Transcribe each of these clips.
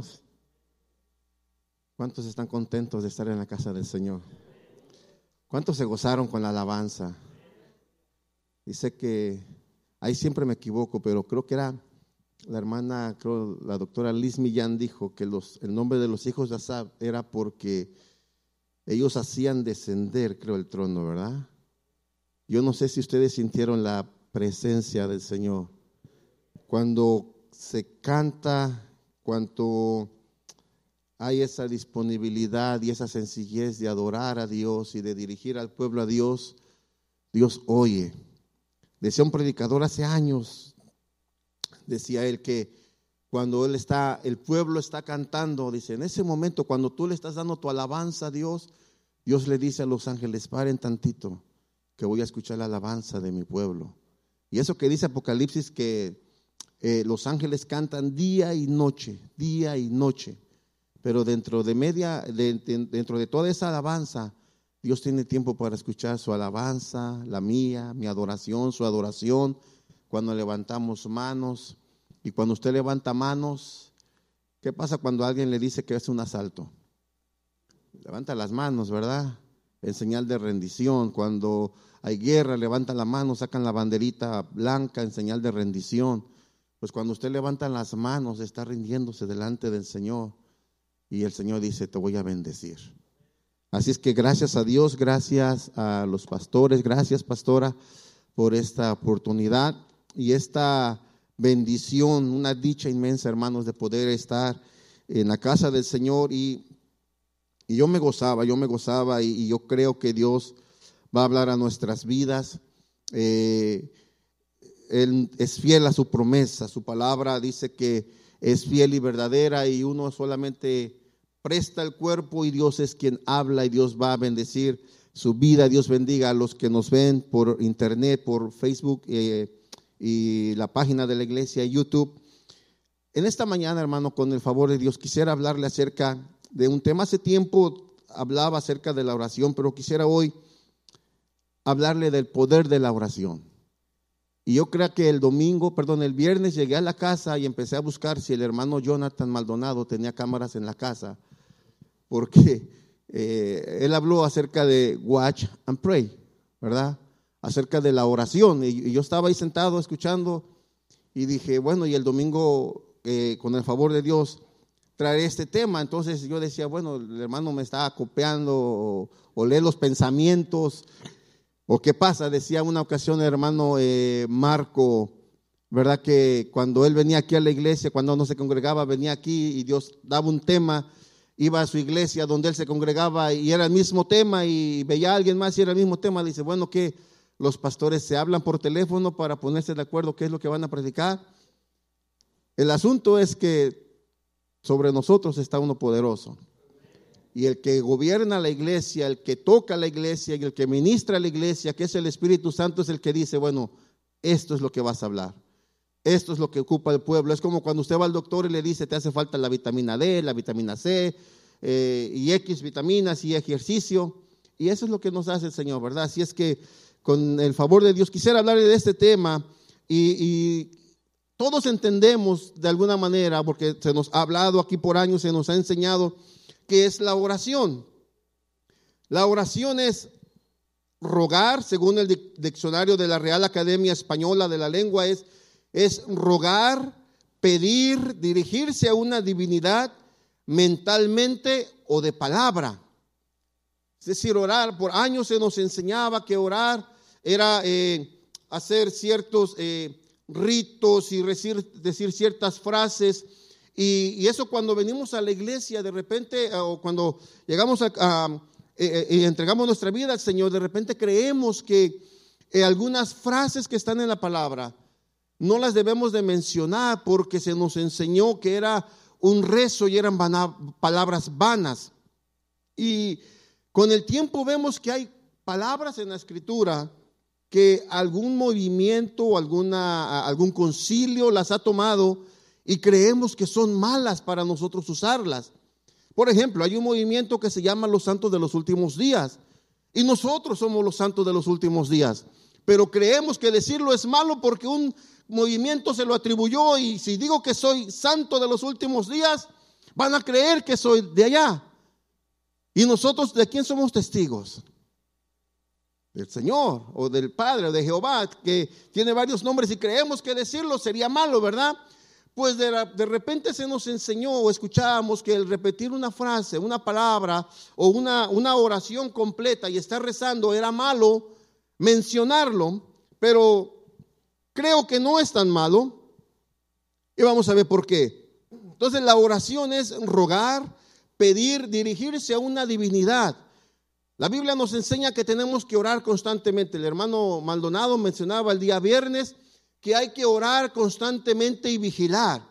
¿Cuántos? ¿Cuántos están contentos de estar en la casa del Señor? ¿Cuántos se gozaron con la alabanza? Dice que ahí siempre me equivoco, pero creo que era la hermana, creo, la doctora Liz Millán dijo que el nombre de los hijos de Asab era porque ellos hacían descender, creo, el trono, ¿verdad? Yo no sé si ustedes sintieron la presencia del Señor. Cuando se canta, cuando hay esa disponibilidad y esa sencillez de adorar a Dios y de dirigir al pueblo a Dios, Dios oye. Decía un predicador hace años, decía él que cuando él está, el pueblo está cantando, dice, en ese momento cuando tú le estás dando tu alabanza a Dios, Dios le dice a los ángeles, paren tantito, que voy a escuchar la alabanza de mi pueblo. Y eso que dice Apocalipsis que eh, los ángeles cantan día y noche, día y noche. Pero dentro de media, dentro de toda esa alabanza, Dios tiene tiempo para escuchar su alabanza, la mía, mi adoración, su adoración, cuando levantamos manos. Y cuando usted levanta manos, ¿qué pasa cuando alguien le dice que es un asalto? Levanta las manos, ¿verdad? En señal de rendición. Cuando hay guerra, levantan la mano, sacan la banderita blanca en señal de rendición. Pues cuando usted levanta las manos, está rindiéndose delante del Señor. Y el Señor dice, te voy a bendecir. Así es que gracias a Dios, gracias a los pastores, gracias pastora por esta oportunidad y esta bendición, una dicha inmensa, hermanos, de poder estar en la casa del Señor. Y, y yo me gozaba, yo me gozaba y, yo creo que Dios va a hablar a nuestras vidas. Eh, él es fiel a su promesa, su palabra dice que es fiel y verdadera y uno solamente presta el cuerpo y Dios es quien habla y Dios va a bendecir su vida. Dios bendiga a los que nos ven por internet, por Facebook eh, y la página de la iglesia, YouTube. En esta mañana, hermano, con el favor de Dios, quisiera hablarle acerca de un tema. Hace tiempo hablaba acerca de la oración, pero quisiera hoy hablarle del poder de la oración. Y yo creo que el domingo, perdón, el viernes llegué a la casa y empecé a buscar si el hermano Jonathan Maldonado tenía cámaras en la casa, porque eh, él habló acerca de watch and pray, ¿verdad? Acerca de la oración. Y, yo estaba ahí sentado escuchando y dije, bueno, y el domingo, eh, con el favor de Dios, traeré este tema. Entonces yo decía, bueno, el hermano me está copiando o, o lee los pensamientos ¿O qué pasa? Decía una ocasión el hermano eh, Marco, ¿verdad? Que cuando él venía aquí a la iglesia, cuando no se congregaba, venía aquí y Dios daba un tema, iba a su iglesia donde él se congregaba y era el mismo tema y veía a alguien más y era el mismo tema. Dice, bueno, que los pastores se hablan por teléfono para ponerse de acuerdo qué es lo que van a predicar. El asunto es que sobre nosotros está uno poderoso. Y el que gobierna la iglesia, el que toca la iglesia y el que ministra la iglesia, que es el Espíritu Santo, es el que dice, bueno, esto es lo que vas a hablar. Esto es lo que ocupa el pueblo. Es como cuando usted va al doctor y le dice, te hace falta la vitamina D, la vitamina C, eh, y X vitaminas y ejercicio. Y eso es lo que nos hace el Señor, ¿verdad? Así es que con el favor de Dios quisiera hablar de este tema y, y todos entendemos de alguna manera, porque se nos ha hablado aquí por años, se nos ha enseñado ¿Qué es la oración? La oración es rogar, según el diccionario de la Real Academia Española de la Lengua, es, es rogar, pedir, dirigirse a una divinidad mentalmente o de palabra. Es decir, orar, por años se nos enseñaba que orar era eh, hacer ciertos eh, ritos y decir, decir ciertas frases y, eso cuando venimos a la iglesia, de repente, eh, o cuando llegamos a, eh, eh, entregamos nuestra vida al Señor, de repente creemos que algunas frases que están en la palabra no las debemos de mencionar porque se nos enseñó que era un rezo y eran palabras vanas. Y con el tiempo vemos que hay palabras en la escritura que algún movimiento o alguna, algún concilio las ha tomado y creemos que son malas para nosotros usarlas. Por ejemplo, hay un movimiento que se llama los santos de los últimos días y nosotros somos los santos de los últimos días. Pero creemos que decirlo es malo porque un movimiento se lo atribuyó y si digo que soy santo de los últimos días, Van a creer que soy de allá. ¿Y nosotros de quién somos testigos? Del Señor o del Padre o de Jehová, que tiene varios nombres y creemos que decirlo sería malo, ¿verdad? Pues de, de, repente se nos enseñó o escuchábamos que el repetir una frase, una palabra o una, una oración completa y estar rezando era malo mencionarlo, pero creo que no es tan malo. Y vamos a ver por qué. Entonces la oración es rogar, pedir, dirigirse a una divinidad. La Biblia nos enseña que tenemos que orar constantemente. El hermano Maldonado mencionaba el día viernes que hay que orar constantemente y vigilar.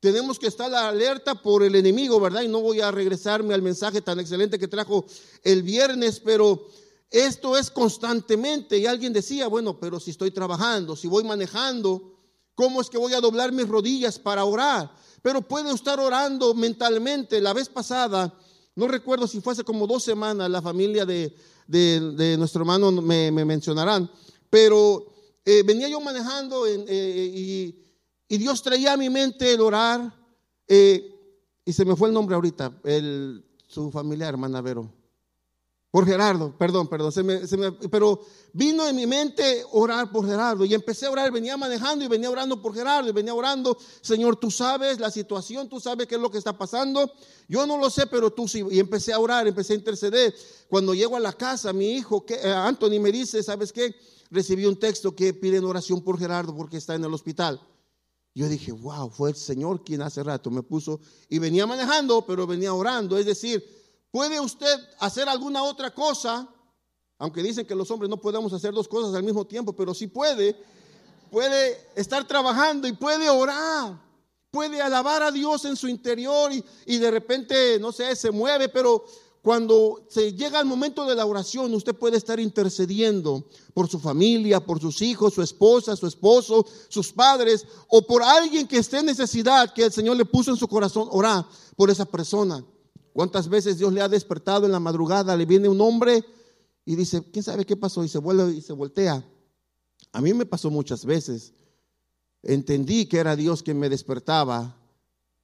Tenemos que estar alerta por el enemigo, ¿verdad? Y no voy a regresarme al mensaje tan excelente que trajo el viernes, pero esto es constantemente. Y alguien decía, bueno, pero si estoy trabajando, si voy manejando, ¿cómo es que voy a doblar mis rodillas para orar? Pero puede estar orando mentalmente. La vez pasada, no recuerdo si fue hace como dos semanas, la familia de, nuestro hermano me, mencionarán, pero eh, venía yo manejando eh, y, Dios traía a mi mente el orar, eh, y se me fue el nombre ahorita, el, su familia, hermana Vero. Por Gerardo, perdón, perdón, se me, pero vino en mi mente orar por Gerardo y empecé a orar, venía manejando y venía orando por Gerardo y venía orando, Señor, tú sabes la situación, tú sabes qué es lo que está pasando, yo no lo sé, pero tú sí, y empecé a orar, empecé a interceder. Cuando llego a la casa, mi hijo, eh, Anthony me dice, ¿sabes qué? Recibí un texto que piden oración por Gerardo porque está en el hospital. Yo dije, wow, fue el Señor quien hace rato me puso y venía manejando, pero venía orando, es decir, ¿Puede usted hacer alguna otra cosa? Aunque dicen que los hombres no podemos hacer dos cosas al mismo tiempo, pero sí puede. Puede estar trabajando y puede orar. Puede alabar a Dios en su interior y, de repente, no sé, se mueve, pero cuando se llega el momento de la oración, usted puede estar intercediendo por su familia, por sus hijos, su esposa, su esposo, sus padres, o por alguien que esté en necesidad, que el Señor le puso en su corazón, orar por esa persona. ¿Cuántas veces Dios le ha despertado en la madrugada? Le viene un hombre y dice, ¿quién sabe qué pasó? Y se vuelve y se voltea. A mí me pasó muchas veces. Entendí que era Dios quien me despertaba.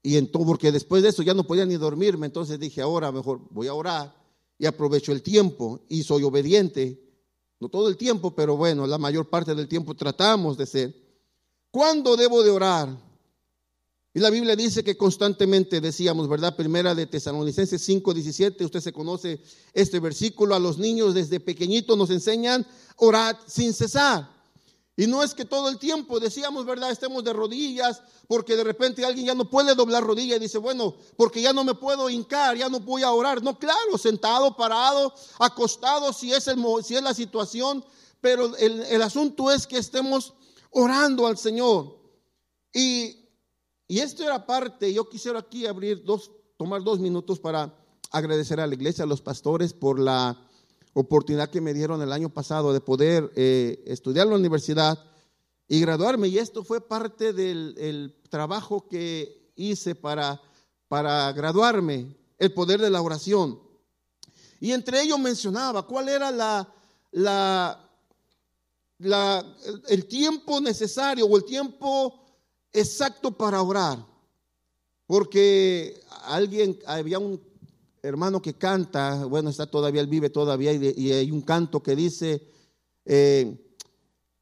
Y entonces, porque después de eso ya no podía ni dormirme. Entonces dije, ahora mejor voy a orar y aprovecho el tiempo y soy obediente. No todo el tiempo, pero bueno, la mayor parte del tiempo tratamos de ser. ¿Cuándo debo de orar? Y la Biblia dice que constantemente decíamos, ¿verdad? Primera de Tesalonicenses 5, 17, usted se conoce este versículo, a los niños desde pequeñitos nos enseñan orar sin cesar. Y no es que todo el tiempo decíamos, ¿verdad? Estemos de rodillas, porque de repente alguien ya no puede doblar rodillas y dice, bueno, porque ya no me puedo hincar, ya no voy a orar. No, claro, sentado, parado, acostado, si es, el, si es la situación, pero el, el asunto es que estemos orando al Señor. Y y esto era parte, yo quisiera aquí abrir dos, tomar dos minutos para agradecer a la iglesia, a los pastores por la oportunidad que me dieron el año pasado de poder eh, estudiar la universidad y graduarme. Y esto fue parte del trabajo que hice para, para graduarme, el poder de la oración. Y entre ellos mencionaba cuál era la, la, la, el tiempo necesario o el tiempo exacto para orar. Porque alguien, había un hermano que canta, bueno, está todavía, él vive todavía, y, hay un canto que dice, eh,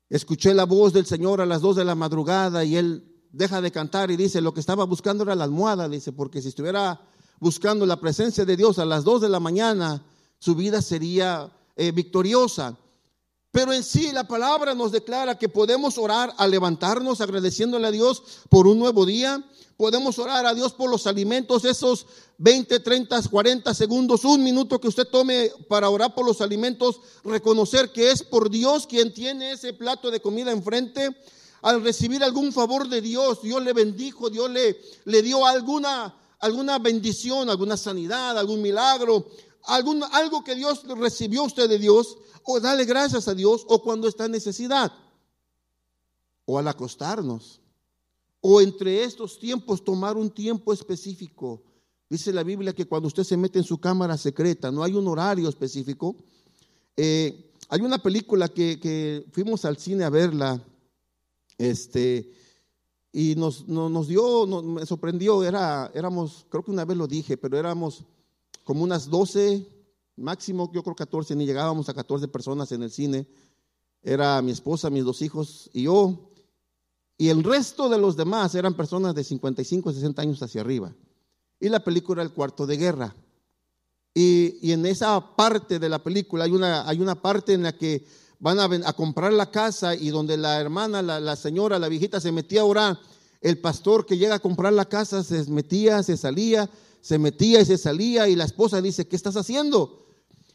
escuché la voz del Señor a las dos de la madrugada y él deja de cantar y dice, lo que estaba buscando era la almohada, dice, porque si estuviera buscando la presencia de Dios a las dos de la mañana, su vida sería eh, victoriosa. Pero en sí la palabra nos declara que podemos orar al levantarnos agradeciéndole a Dios por un nuevo día. Podemos orar a Dios por los alimentos, esos 20, 30, 40 segundos, un minuto que usted tome para orar por los alimentos, reconocer que es por Dios quien tiene ese plato de comida enfrente. Al recibir algún favor de Dios, Dios le bendijo, Dios le, le dio alguna, alguna bendición, alguna sanidad, algún milagro, algún, algo que Dios recibió usted de Dios o dale gracias a Dios, o cuando está en necesidad, o al acostarnos, o entre estos tiempos tomar un tiempo específico. Dice la Biblia que cuando usted se mete en su cámara secreta, no hay un horario específico. Eh, hay una película que, fuimos al cine a verla, este, y nos, nos, dio, me sorprendió, era, éramos, creo que una vez lo dije, pero éramos como unas 12, máximo yo creo 14, ni llegábamos a 14 personas en el cine. Era mi esposa, mis dos hijos y yo. Y el resto de los demás eran personas de 55, 60 años hacia arriba. Y la película era El cuarto de guerra. Y, y, en esa parte de la película hay una, hay una parte en la que van a, comprar la casa y donde la hermana, la, la, señora, la viejita se metía a orar, el pastor que llega a comprar la casa se metía, se salía, se metía y se salía y la esposa dice, ¿qué estás haciendo?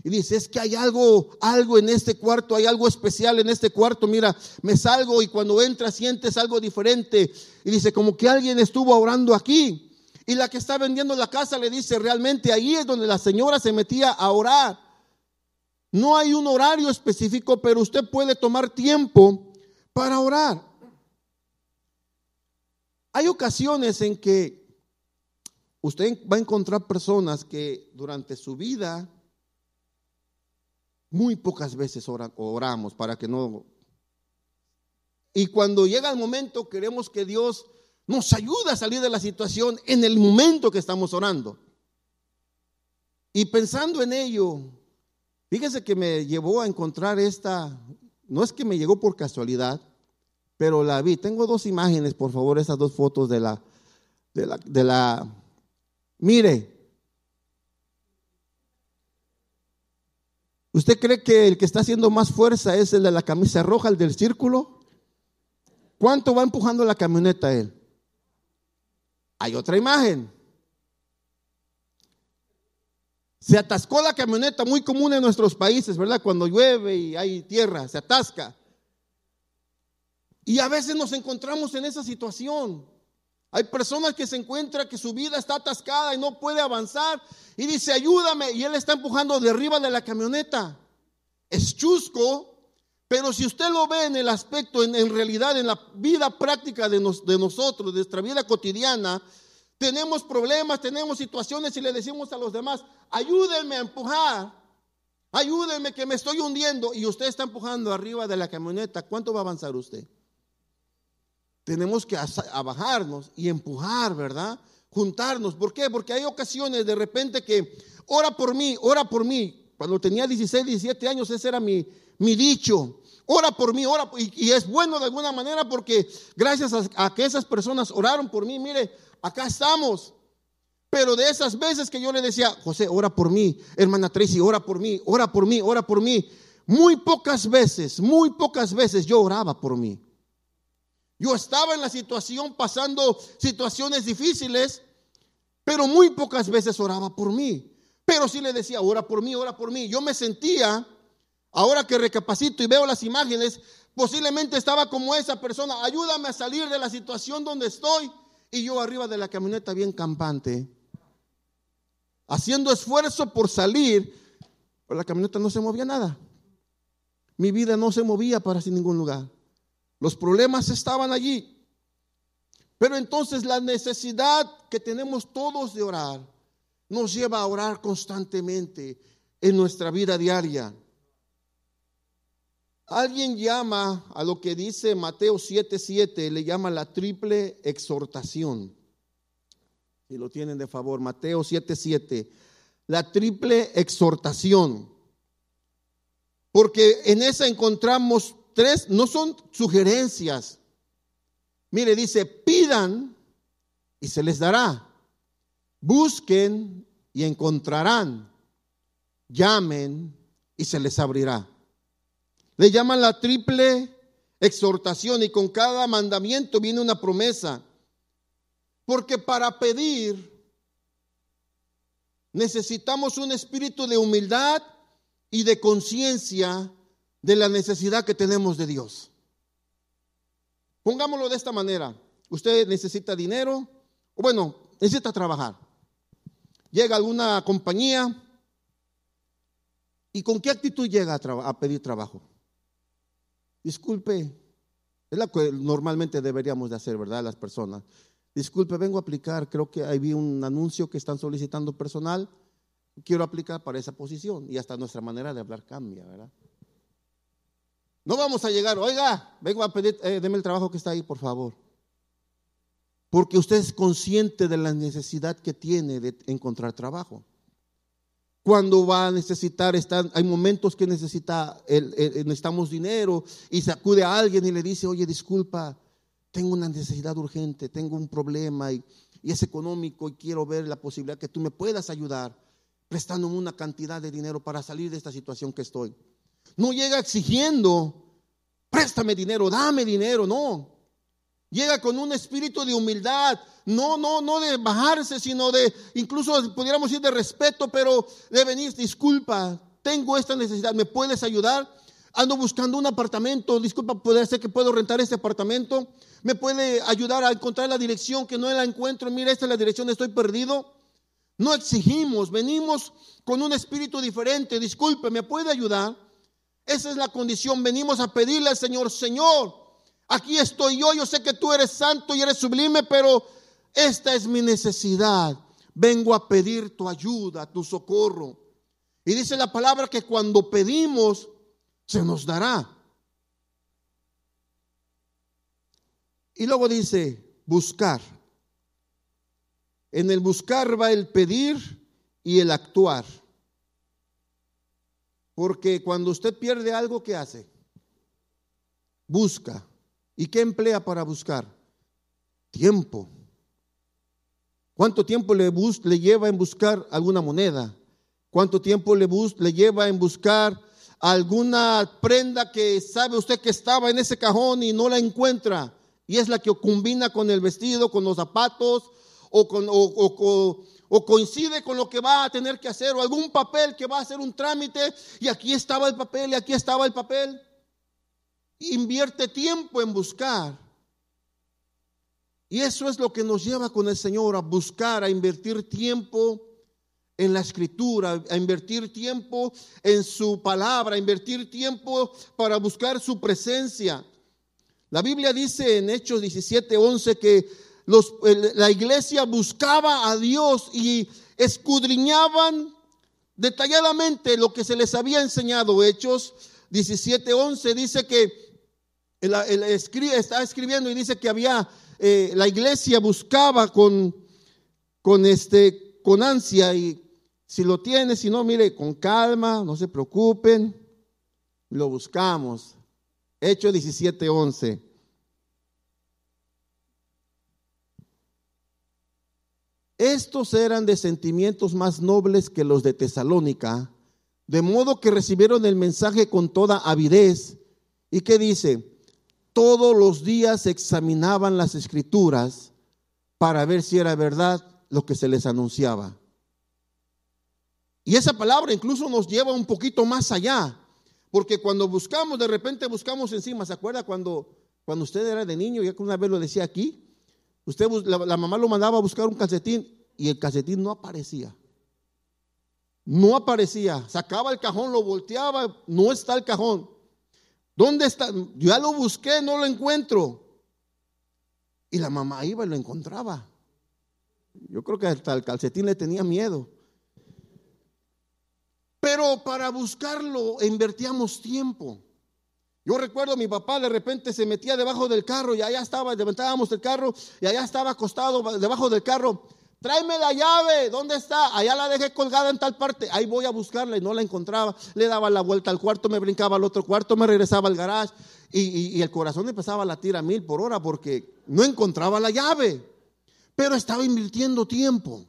Y dice, es que hay algo, algo en este cuarto, hay algo especial en este cuarto. Mira, me salgo y cuando entras sientes algo diferente. Y dice, como que alguien estuvo orando aquí. Y la que está vendiendo la casa le dice, realmente ahí es donde la señora se metía a orar. No hay un horario específico, pero usted puede tomar tiempo para orar. Hay ocasiones en que usted va a encontrar personas que durante su vida muy pocas veces oramos para que no... Y cuando llega el momento queremos que Dios nos ayude a salir de la situación en el momento que estamos orando. Y pensando en ello, Fíjese que me llevó a encontrar esta, no es que me llegó por casualidad, pero la vi. Tengo dos imágenes, por favor, esas dos fotos de la, de la, de la mire. ¿Usted cree que el que está haciendo más fuerza es el de la camisa roja, el del círculo? ¿Cuánto va empujando la camioneta él? Hay otra imagen. Se atascó la camioneta, muy común en nuestros países, ¿verdad? Cuando llueve y hay tierra, se atasca. Y a veces nos encontramos en esa situación. Hay personas que se encuentran que su vida está atascada y no puede avanzar y dice, ayúdame. Y él está empujando de arriba de la camioneta. Es chusco, pero si usted lo ve en el aspecto, en, realidad, en la vida práctica de, de nosotros, de nuestra vida cotidiana, tenemos problemas, tenemos situaciones y le decimos a los demás, ayúdenme a empujar, ayúdenme que me estoy hundiendo y usted está empujando arriba de la camioneta, ¿cuánto va a avanzar usted? Tenemos que bajarnos y empujar, ¿verdad? Juntarnos. ¿Por qué? Porque hay ocasiones de repente que ora por mí, ora por mí. Cuando tenía 16, 17 años, ese era mi, mi dicho. Ora por mí, ora. Y, y, es bueno de alguna manera porque gracias a que esas personas oraron por mí, mire, acá estamos. Pero de esas veces que yo le decía, José, ora por mí, hermana Tracy, ora por mí, ora por mí, ora por mí. Muy pocas veces, muy pocas veces yo oraba por mí. Yo estaba en la situación pasando situaciones difíciles, pero muy pocas veces oraba por mí. Pero sí le decía, ora por mí, ora por mí. Yo me sentía, ahora que recapacito y veo las imágenes, posiblemente estaba como esa persona, ayúdame a salir de la situación donde estoy y yo arriba de la camioneta bien campante, haciendo esfuerzo por salir, pero la camioneta no se movía nada. Mi vida no se movía para sin ningún lugar. Los problemas estaban allí. Pero entonces la necesidad que tenemos todos de orar nos lleva a orar constantemente en nuestra vida diaria. Alguien llama a lo que dice Mateo 7:7, le llama la triple exhortación. Si lo tienen de favor, Mateo 7:7, la triple exhortación. Porque en esa encontramos tres, no son sugerencias. Mire, dice, pidan y se les dará. Busquen y encontrarán. Llamen y se les abrirá. Le llaman la triple exhortación y con cada mandamiento viene una promesa. Porque para pedir necesitamos un espíritu de humildad y de conciencia de la necesidad que tenemos de Dios. Pongámoslo de esta manera. Usted necesita dinero, o bueno, necesita trabajar. Llega alguna compañía y con qué actitud llega a, a pedir trabajo. Disculpe, es lo que normalmente deberíamos de hacer, ¿verdad? Las personas. Disculpe, vengo a aplicar, creo que ahí vi un anuncio que están solicitando personal, quiero aplicar para esa posición y hasta nuestra manera de hablar cambia, ¿verdad? No vamos a llegar, oiga, vengo a pedir, eh, deme el trabajo que está ahí, por favor. porque usted es consciente de la necesidad que tiene de encontrar trabajo. Cuando va a necesitar, hay momentos que necesita, necesitamos dinero y se acude a alguien y le dice, oye, disculpa, tengo una necesidad urgente, tengo un problema y, y es económico y quiero ver la posibilidad que tú me puedas ayudar prestándome una cantidad de dinero para salir de esta situación que estoy. No llega exigiendo, préstame dinero, dame dinero, no. Llega con un espíritu de humildad, no, no, no de bajarse, sino de, incluso pudiéramos decir de respeto, pero de venir, disculpa, tengo esta necesidad, ¿me puedes ayudar? Ando buscando un apartamento, disculpa, puede ser que puedo rentar este apartamento, me puede ayudar a encontrar la dirección que no la encuentro, mira, esta es la dirección, estoy perdido. No exigimos, venimos con un espíritu diferente, disculpe, ¿me puede ayudar? Esa es la condición, venimos a pedirle al Señor, Señor, aquí estoy yo, yo sé que tú eres santo y eres sublime, pero esta es mi necesidad. Vengo a pedir tu ayuda, tu socorro. Y dice la palabra que cuando pedimos, se nos dará. Y luego dice, buscar. En el buscar va el pedir y el actuar. Porque cuando usted pierde algo, ¿qué hace? Busca. ¿Y qué emplea para buscar? Tiempo. ¿Cuánto tiempo le, le lleva en buscar alguna moneda? ¿Cuánto tiempo le, le lleva en buscar alguna prenda que sabe usted que estaba en ese cajón y no la encuentra? Y es la que combina con el vestido, con los zapatos, o, coincide con lo que va a tener que hacer, o algún papel que va a hacer un trámite, y aquí estaba el papel, y aquí estaba el papel. Invierte tiempo en buscar. Y eso es lo que nos lleva con el Señor a buscar, a invertir tiempo en la escritura, a invertir tiempo en su palabra, a invertir tiempo para buscar su presencia. La Biblia dice en Hechos 17, 11 que la iglesia buscaba a Dios y escudriñaban detalladamente lo que se les había enseñado. Hechos 17:11 dice que está escribiendo y dice que había eh, la iglesia buscaba con con este con ansia y si lo tiene, si no, mire, con calma, no se preocupen, lo buscamos. Hechos 17:11. Estos eran de sentimientos más nobles que los de Tesalónica, de modo que recibieron el mensaje con toda avidez. ¿Y qué dice? Todos los días examinaban las escrituras para ver si era verdad lo que se les anunciaba. Y esa palabra incluso nos lleva un poquito más allá, porque cuando buscamos, de repente buscamos encima, ¿se acuerda cuando, cuando usted era de niño, ya que una vez lo decía aquí? Usted, la, mamá lo mandaba a buscar un calcetín y el calcetín no aparecía. No aparecía. Sacaba el cajón, lo volteaba, no está el cajón. ¿Dónde está? Ya lo busqué, no lo encuentro. Y la mamá iba y lo encontraba. Yo creo que hasta el calcetín le tenía miedo. Pero para buscarlo invertíamos tiempo. Yo recuerdo mi papá de repente se metía debajo del carro y allá estaba, levantábamos el carro y allá estaba acostado debajo del carro. Tráeme la llave, ¿dónde está? Allá la dejé colgada en tal parte. Ahí voy a buscarla y no la encontraba. Le daba la vuelta al cuarto, me brincaba al otro cuarto, me regresaba al garage y, el corazón empezaba a latir a mil por hora porque no encontraba la llave. Pero estaba invirtiendo tiempo.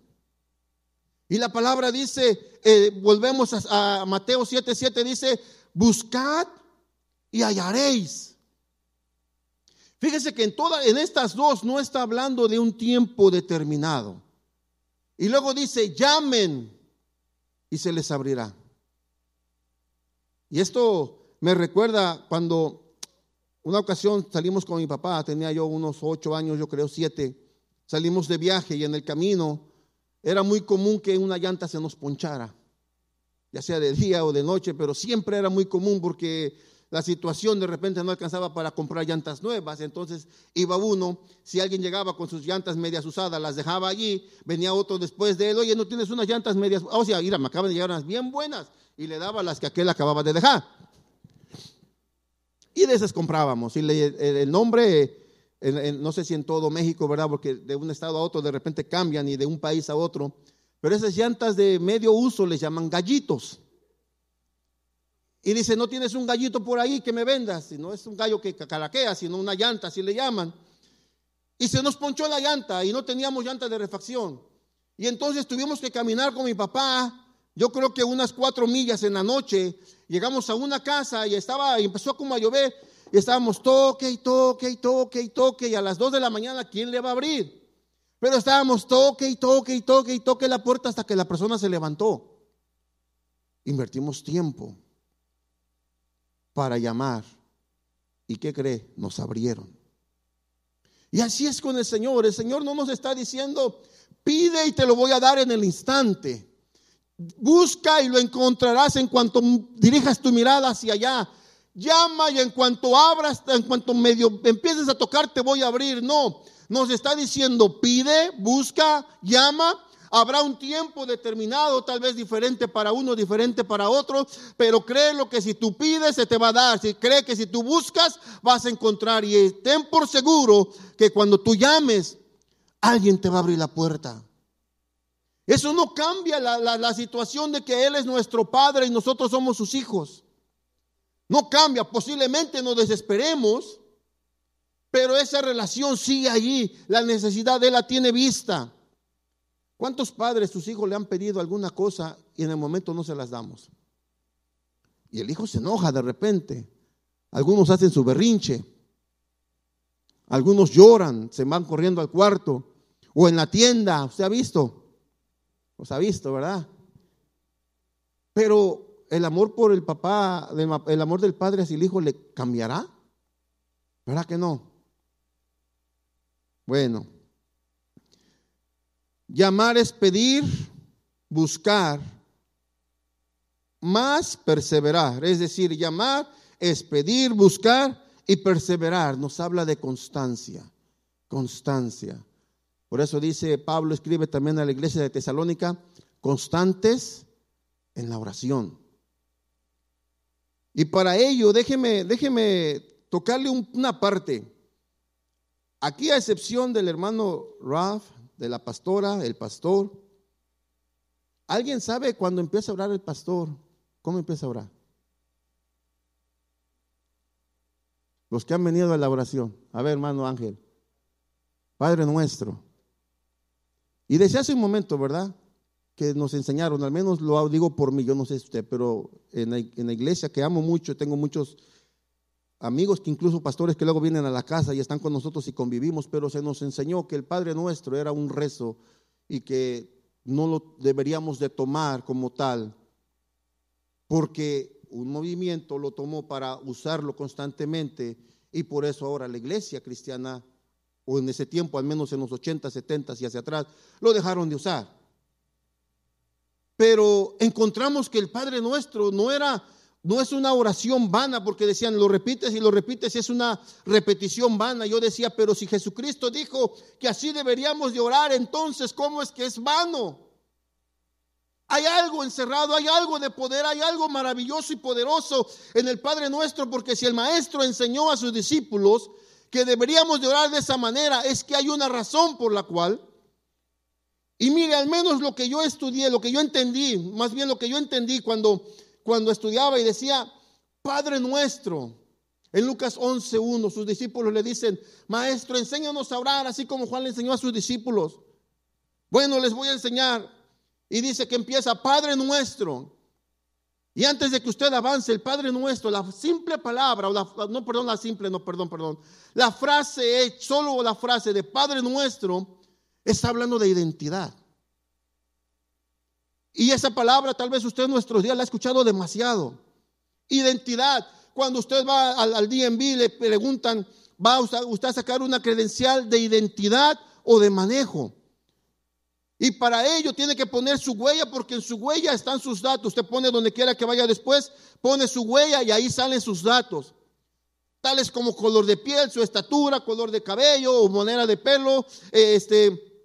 Y la palabra dice, eh, volvemos a, Mateo 7:7, dice, buscad y hallaréis. Fíjese que en, todas en estas dos no está hablando de un tiempo determinado. Y luego dice, llamen y se les abrirá. Y esto me recuerda cuando una ocasión salimos con mi papá, tenía yo unos ocho años, yo creo siete, salimos de viaje y en el camino era muy común que una llanta se nos ponchara, ya sea de día o de noche, pero siempre era muy común porque la situación de repente no alcanzaba para comprar llantas nuevas, entonces iba uno, si alguien llegaba con sus llantas medias usadas, las dejaba allí, venía otro después de él, oye, no tienes unas llantas medias, o sea, mira, me acaban de llegar unas bien buenas, y le daba las que aquel acababa de dejar. Y de esas comprábamos, y el nombre no sé si en todo México, ¿verdad? Porque de un estado a otro de repente cambian y de un país a otro. Pero esas llantas de medio uso les llaman gallitos. Y dice, no tienes un gallito por ahí que me vendas. Si no es un gallo que cacaraquea, sino una llanta, así le llaman. Y se nos ponchó la llanta y no teníamos llanta de refacción. Y entonces tuvimos que caminar con mi papá, yo creo que unas cuatro millas en la noche. Llegamos a una casa y estaba, y empezó como a llover. Y estábamos toque y toque y toque y toque. Y a las dos de la mañana, ¿quién le va a abrir? Pero estábamos toque y toque y toque y toque la puerta hasta que la persona se levantó. Invertimos tiempo para llamar. ¿Y qué cree? Nos abrieron. Y así es con el Señor. El Señor no nos está diciendo, pide y te lo voy a dar en el instante. Busca y lo encontrarás en cuanto dirijas tu mirada hacia allá. Llama y en cuanto abras, en cuanto medio empieces a tocar, te voy a abrir. No, nos está diciendo, pide, busca, llama. Habrá un tiempo determinado, tal vez diferente para uno, diferente para otro, pero cree lo que si tú pides se te va a dar. Si cree que si tú buscas vas a encontrar y ten por seguro que cuando tú llames, alguien te va a abrir la puerta. Eso no cambia la, la situación de que Él es nuestro Padre y nosotros somos sus hijos. No cambia, posiblemente nos desesperemos, pero esa relación sigue allí. La necesidad de Él la tiene vista. ¿Cuántos padres, sus hijos le han pedido alguna cosa y en el momento no se las damos? Y el hijo se enoja de repente. Algunos hacen su berrinche. Algunos lloran, se van corriendo al cuarto. O en la tienda, ¿usted ha visto? ¿Os ha visto, verdad? Pero el amor por el papá, el amor del padre hacia el hijo le cambiará? ¿Verdad que no? Bueno, llamar es pedir, buscar, más perseverar. Es decir, llamar es pedir, buscar y perseverar. Nos habla de constancia, constancia. Por eso dice Pablo, escribe también a la iglesia de Tesalónica, constantes en la oración. Y para ello, déjeme, déjeme tocarle una parte. Aquí, a excepción del hermano Raf, de la pastora, el pastor, ¿alguien sabe cuando empieza a orar el pastor? ¿Cómo empieza a orar? Los que han venido a la oración. A ver, hermano Ángel. Padre nuestro. Y desde hace un momento, ¿verdad? que nos enseñaron, al menos lo digo por mí, yo no sé usted, pero en la, iglesia que amo mucho, tengo muchos amigos que incluso pastores que luego vienen a la casa y están con nosotros y convivimos, pero se nos enseñó que el Padre Nuestro era un rezo y que no lo deberíamos de tomar como tal, porque un movimiento lo tomó para usarlo constantemente y por eso ahora la iglesia cristiana, o en ese tiempo, al menos en los 80, 70 y hacia atrás, lo dejaron de usar. Pero encontramos que el Padre nuestro no era, no es una oración vana, porque decían, lo repites y lo repites es una repetición vana. Yo decía, pero si Jesucristo dijo que así deberíamos de orar, entonces, ¿cómo es que es vano? Hay algo encerrado, hay algo de poder, hay algo maravilloso y poderoso en el Padre nuestro, porque si el Maestro enseñó a sus discípulos que deberíamos de orar de esa manera, es que hay una razón por la cual y mire, al menos lo que yo estudié, lo que yo entendí, más bien lo que yo entendí cuando, cuando estudiaba y decía, Padre nuestro, en Lucas 11.1 sus discípulos le dicen, Maestro, enséñanos a orar, así como Juan le enseñó a sus discípulos. Bueno, les voy a enseñar. Y dice que empieza, Padre nuestro. Y antes de que usted avance, el Padre nuestro, la simple palabra, o no, perdón, la simple, no, perdón, perdón. La frase solo la frase de Padre nuestro, está hablando de identidad. Y esa palabra tal vez usted en nuestros días la ha escuchado demasiado. Identidad. Cuando usted va al, al DMV le preguntan, ¿va usted, a sacar una credencial de identidad o de manejo? Y para ello tiene que poner su huella porque en su huella están sus datos. Usted pone donde quiera que vaya después, pone su huella y ahí salen sus datos. Tales como color de piel, su estatura, color de cabello o moneda de pelo, este,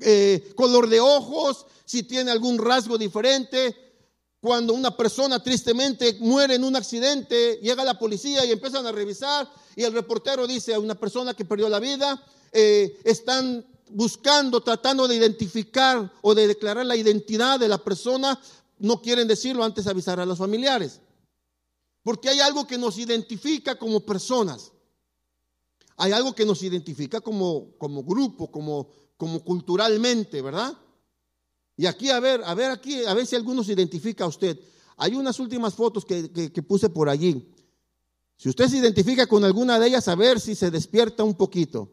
eh, color de ojos, si tiene algún rasgo diferente. Cuando una persona tristemente muere en un accidente, llega la policía y empiezan a revisar y el reportero dice a una persona que perdió la vida, eh, están buscando, tratando de identificar o de declarar la identidad de la persona, no quieren decirlo antes de avisar a los familiares. Porque hay algo que nos identifica como personas. Hay algo que nos identifica como, como grupo, como, como culturalmente, ¿verdad? Y aquí, a ver, a ver aquí, a ver si alguno se identifica a usted. Hay unas últimas fotos que, que puse por allí. Si usted se identifica con alguna de ellas, a ver si se despierta un poquito.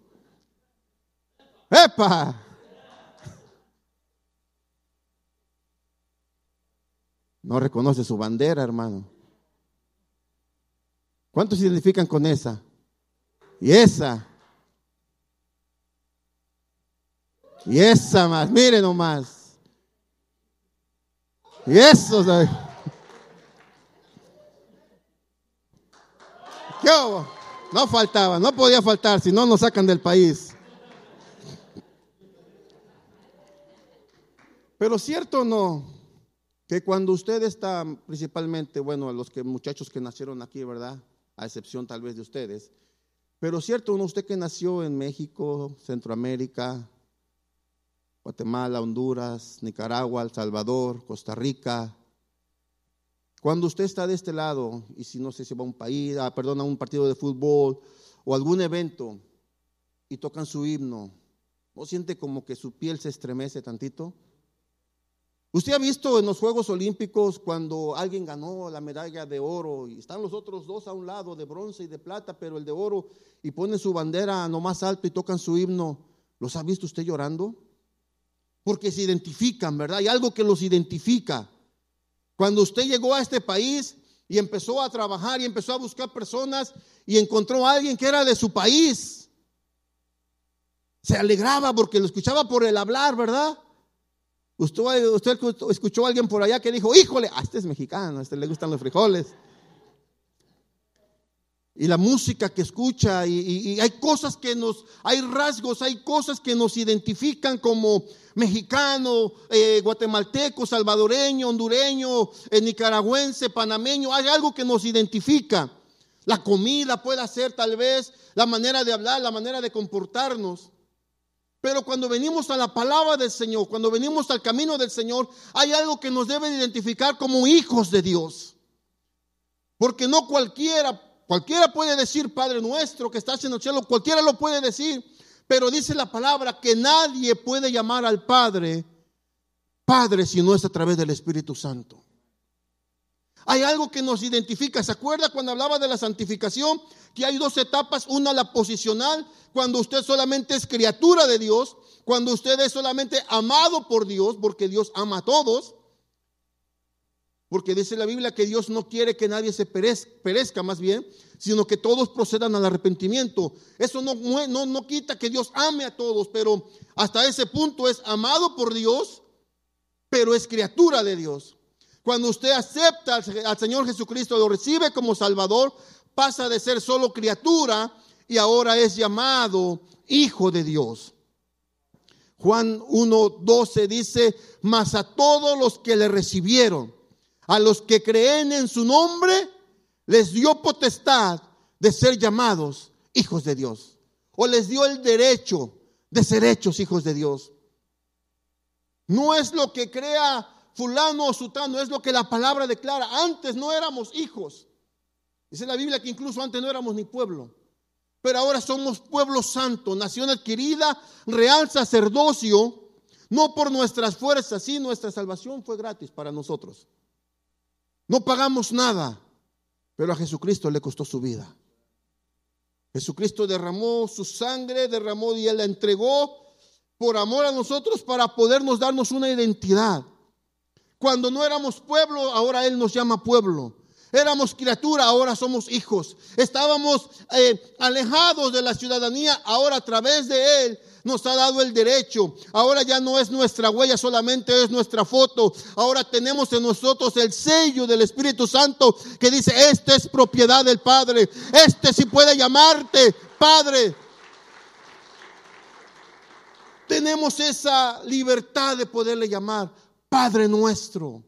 ¡Epa! No reconoce su bandera, hermano. ¿Cuántos se identifican con esa? Y esa. Y esa más, mire nomás. Y eso. ¿Qué No faltaba, no podía faltar, si no nos sacan del país. Pero cierto o no, que cuando usted está, principalmente, bueno, los que, muchachos que nacieron aquí, ¿verdad? A excepción tal vez de ustedes. Pero cierto o no, usted que nació en México, Centroamérica, Guatemala, Honduras, Nicaragua, El Salvador, Costa Rica. Cuando usted está de este lado, y si no sé si va a un país, ah, perdón, a un partido de fútbol o algún evento y tocan su himno, ¿no siente como que su piel se estremece tantito? Usted ha visto en los Juegos Olímpicos cuando alguien ganó la medalla de oro y están los otros dos a un lado de bronce y de plata, pero el de oro y ponen su bandera no más alto y tocan su himno. ¿Los ha visto usted llorando? Porque se identifican, ¿verdad? Hay algo que los identifica. Cuando usted llegó a este país y empezó a trabajar y empezó a buscar personas y encontró a alguien que era de su país, se alegraba porque lo escuchaba por el hablar, ¿verdad? Usted, usted escuchó a alguien por allá que dijo, híjole, a este es mexicano, a este le gustan los frijoles. Y la música que escucha, y, hay cosas que nos, hay rasgos, hay cosas que nos identifican como mexicano, eh, guatemalteco, salvadoreño, hondureño, eh, nicaragüense, panameño, hay algo que nos identifica. La comida puede ser tal vez, la manera de hablar, la manera de comportarnos. Pero cuando venimos a la palabra del Señor, cuando venimos al camino del Señor, hay algo que nos debe identificar como hijos de Dios. Porque no cualquiera, cualquiera puede decir Padre nuestro que estás en el cielo, cualquiera lo puede decir, pero dice la palabra que nadie puede llamar al Padre Padre si no es a través del Espíritu Santo. Hay algo que nos identifica. ¿Se acuerda cuando hablaba de la santificación? Que hay dos etapas. Una la posicional, cuando usted solamente es criatura de Dios, cuando usted es solamente amado por Dios, porque Dios ama a todos. Porque dice la Biblia que Dios no quiere que nadie se perezca, más bien, sino que todos procedan al arrepentimiento. Eso no, no, no quita que Dios ame a todos, pero hasta ese punto es amado por Dios, pero es criatura de Dios. Cuando usted acepta al Señor Jesucristo, lo recibe como Salvador, pasa de ser solo criatura y ahora es llamado Hijo de Dios. Juan 1.12 dice, mas a todos los que le recibieron, a los que creen en su nombre, les dio potestad de ser llamados hijos de Dios. O les dio el derecho de ser hechos hijos de Dios. No es lo que crea fulano o sutano, es lo que la palabra declara. Antes no éramos hijos. Dice la Biblia que incluso antes no éramos ni pueblo. Pero ahora somos pueblo santo, nación adquirida, real sacerdocio, no por nuestras fuerzas, sí, nuestra salvación fue gratis para nosotros. No pagamos nada, pero a Jesucristo le costó su vida. Jesucristo derramó su sangre, derramó y él la entregó por amor a nosotros para podernos darnos una identidad. Cuando no éramos pueblo, ahora Él nos llama pueblo. Éramos criatura, ahora somos hijos. Estábamos eh, alejados de la ciudadanía, ahora a través de Él nos ha dado el derecho. Ahora ya no es nuestra huella, solamente es nuestra foto. Ahora tenemos en nosotros el sello del Espíritu Santo que dice, este es propiedad del Padre. Este sí puede llamarte Padre. Tenemos esa libertad de poderle llamar Padre nuestro.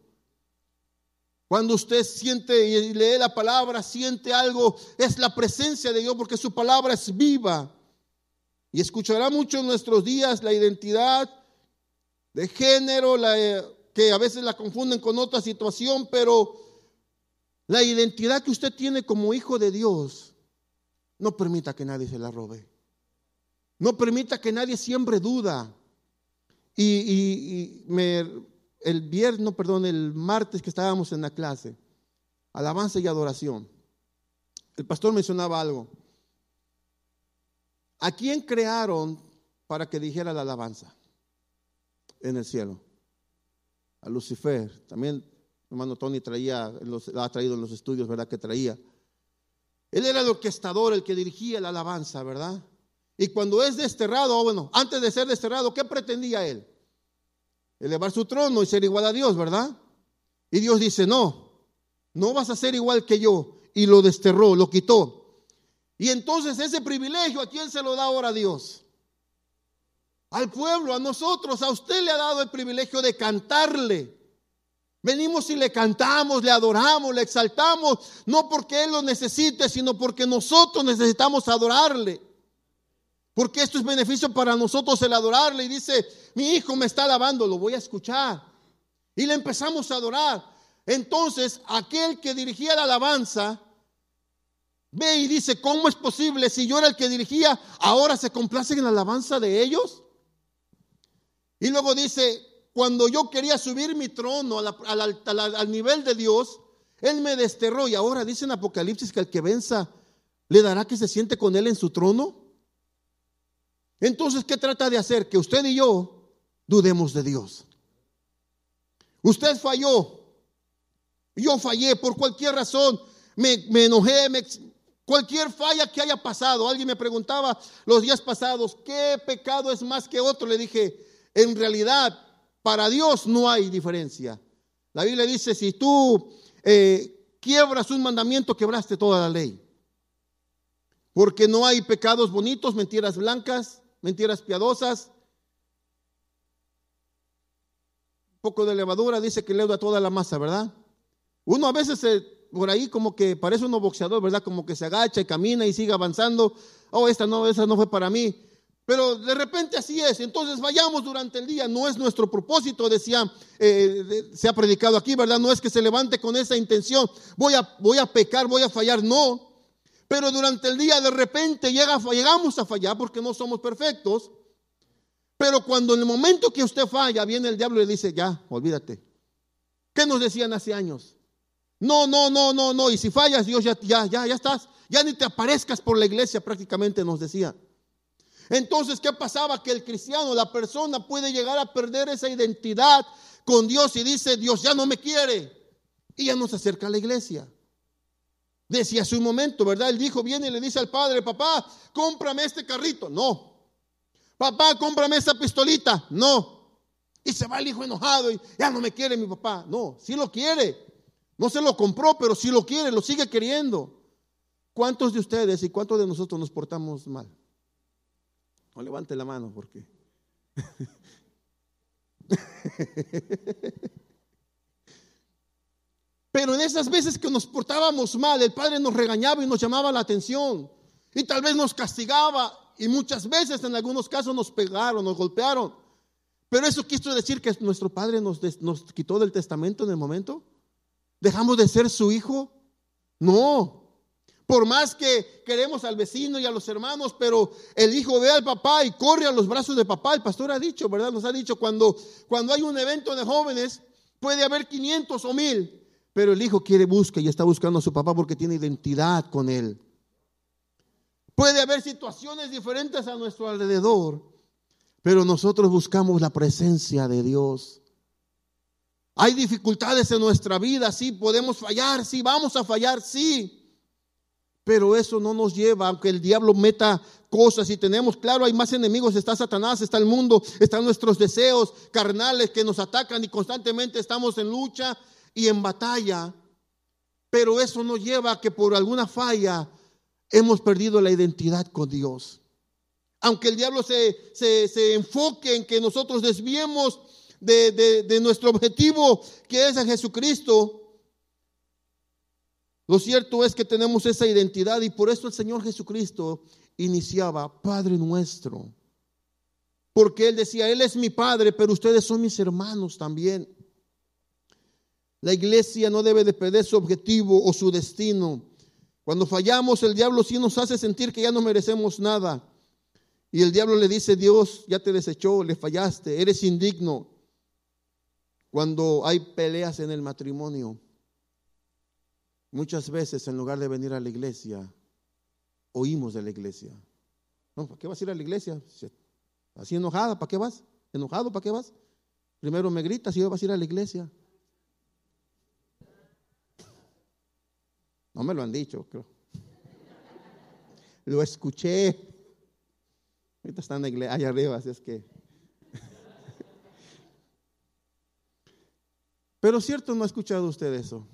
Cuando usted siente y lee la palabra, siente algo, es la presencia de Dios porque su palabra es viva. Y escuchará mucho en nuestros días la identidad de género, la, que a veces la confunden con otra situación, pero la identidad que usted tiene como hijo de Dios, no permita que nadie se la robe. No permita que nadie siembre duda. Y, me, el viernes, perdón, el martes que estábamos en la clase, alabanza y adoración, el pastor mencionaba algo. ¿A quién crearon para que dijera la alabanza en el cielo? A Lucifer. También hermano Tony traía, los, ha traído en los estudios, ¿verdad? Que traía. Él era el orquestador, el que dirigía la alabanza, ¿verdad? Y cuando es desterrado, bueno, antes de ser desterrado, ¿qué pretendía él? Elevar su trono y ser igual a Dios, ¿verdad? Y Dios dice, no, no vas a ser igual que yo. Y lo desterró, lo quitó. Y entonces ese privilegio, ¿a quién se lo da ahora Dios? Al pueblo, a nosotros, a usted le ha dado el privilegio de cantarle. Venimos y le cantamos, le adoramos, le exaltamos, no porque Él lo necesite, sino porque nosotros necesitamos adorarle. Porque esto es beneficio para nosotros el adorarle. Y dice, mi hijo me está alabando, lo voy a escuchar. Y le empezamos a adorar. Entonces, aquel que dirigía la alabanza, ve y dice, ¿cómo es posible si yo era el que dirigía, ahora se complacen en la alabanza de ellos? Y luego dice, cuando yo quería subir mi trono al, nivel de Dios, Él me desterró. Y ahora dice en Apocalipsis que al que venza, ¿le dará que se siente con Él en su trono? Entonces, ¿qué trata de hacer? Que usted y yo dudemos de Dios. Usted falló. Yo fallé por cualquier razón. Me, enojé, cualquier falla que haya pasado. Alguien me preguntaba los días pasados, ¿qué pecado es más que otro? Le dije, en realidad, para Dios no hay diferencia. La Biblia dice, si tú eh, quiebras un mandamiento, quebraste toda la ley. Porque no hay pecados bonitos, mentiras blancas, mentiras piadosas. Un poco de levadura dice que leuda toda la masa, ¿verdad? Uno a veces por ahí como que parece un boxeador, ¿verdad? Como que se agacha y camina y sigue avanzando. Oh, esta no, esa no fue para mí. Pero de repente así es. Entonces vayamos durante el día. No es nuestro propósito, decía, eh, se ha predicado aquí, ¿verdad? No es que se levante con esa intención. Voy a, voy a pecar, voy a fallar. No. Pero durante el día de repente llega, llegamos a fallar porque no somos perfectos. Pero cuando en el momento que usted falla, viene el diablo y le dice, ya, olvídate. ¿Qué nos decían hace años? No, no, no, no, no. Y si fallas, Dios ya, ya, ya, ya estás. Ya ni te aparezcas por la iglesia, prácticamente nos decía. Entonces, ¿qué pasaba? Que el cristiano, la persona puede llegar a perder esa identidad con Dios y dice, Dios ya no me quiere. Y ya no se acerca a la iglesia. Decía hace un momento, ¿verdad? El hijo viene y le dice al padre, papá, cómprame este carrito. No. Papá, cómprame esta pistolita. No. Y se va el hijo enojado y ya no me quiere mi papá. No, sí lo quiere. No se lo compró, pero sí lo quiere, lo sigue queriendo. ¿Cuántos de ustedes y cuántos de nosotros nos portamos mal? No levante la mano porque... Pero en esas veces que nos portábamos mal, el Padre nos regañaba y nos llamaba la atención. Y tal vez nos castigaba. Y muchas veces, en algunos casos, nos pegaron, nos golpearon. Pero eso quiso decir que nuestro Padre nos, nos quitó del testamento en el momento. ¿Dejamos de ser su hijo? No. Por más que queremos al vecino y a los hermanos, pero el hijo ve al papá y corre a los brazos de papá. El pastor ha dicho, ¿verdad? Nos ha dicho, cuando, cuando hay un evento de jóvenes, puede haber 500 o 1000, pero el hijo quiere buscar y está buscando a su papá porque tiene identidad con él. Puede haber situaciones diferentes a nuestro alrededor, pero nosotros buscamos la presencia de Dios. Hay dificultades en nuestra vida, sí, podemos fallar, sí, vamos a fallar, sí. Pero eso no nos lleva, aunque el diablo meta cosas y tenemos, claro, hay más enemigos, está Satanás, está el mundo, están nuestros deseos carnales que nos atacan y constantemente estamos en lucha y en batalla, pero eso nos lleva a que por alguna falla hemos perdido la identidad con Dios. Aunque el diablo se, se, enfoque en que nosotros desviemos de, de, nuestro objetivo, que es a Jesucristo, Lo cierto es que tenemos esa identidad y por eso el Señor Jesucristo iniciaba Padre nuestro. Porque Él decía, Él es mi Padre, pero ustedes son mis hermanos también. La iglesia no debe de perder su objetivo o su destino. Cuando fallamos, el diablo sí nos hace sentir que ya no merecemos nada. Y el diablo le dice, Dios ya te desechó, le fallaste, eres indigno. Cuando hay peleas en el matrimonio, muchas veces en lugar de venir a la iglesia, oímos de la iglesia. No, ¿para qué vas a ir a la iglesia? Así enojada, ¿para qué vas? ¿Enojado, para qué vas? Primero me gritas y vas a ir a la iglesia. No me lo han dicho, creo. Lo escuché. Ahorita están allá arriba, así es que. Pero cierto, no ha escuchado usted eso.